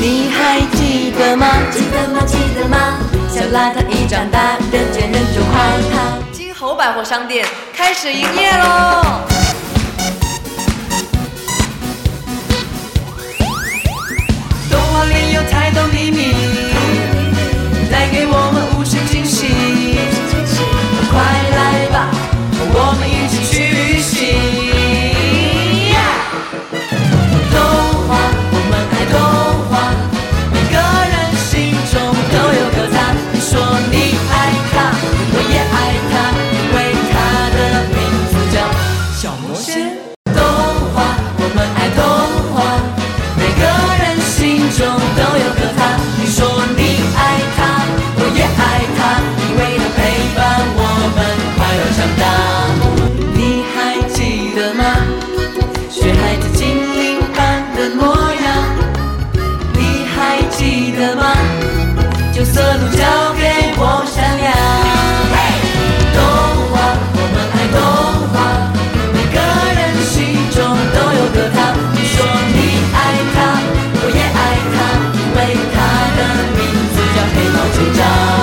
你还记得吗？记得吗？记得吗？小邋遢一长大，人见人就夸他。金猴百货商店开始营业喽！动画里有仙。动画，我们爱动画，每个人心中都有个他。你说你爱他，我也爱他，因为他陪伴我们快乐长大。你还记得吗？学孩子精灵般的模样，你还记得吗？九色鹿角给到成长。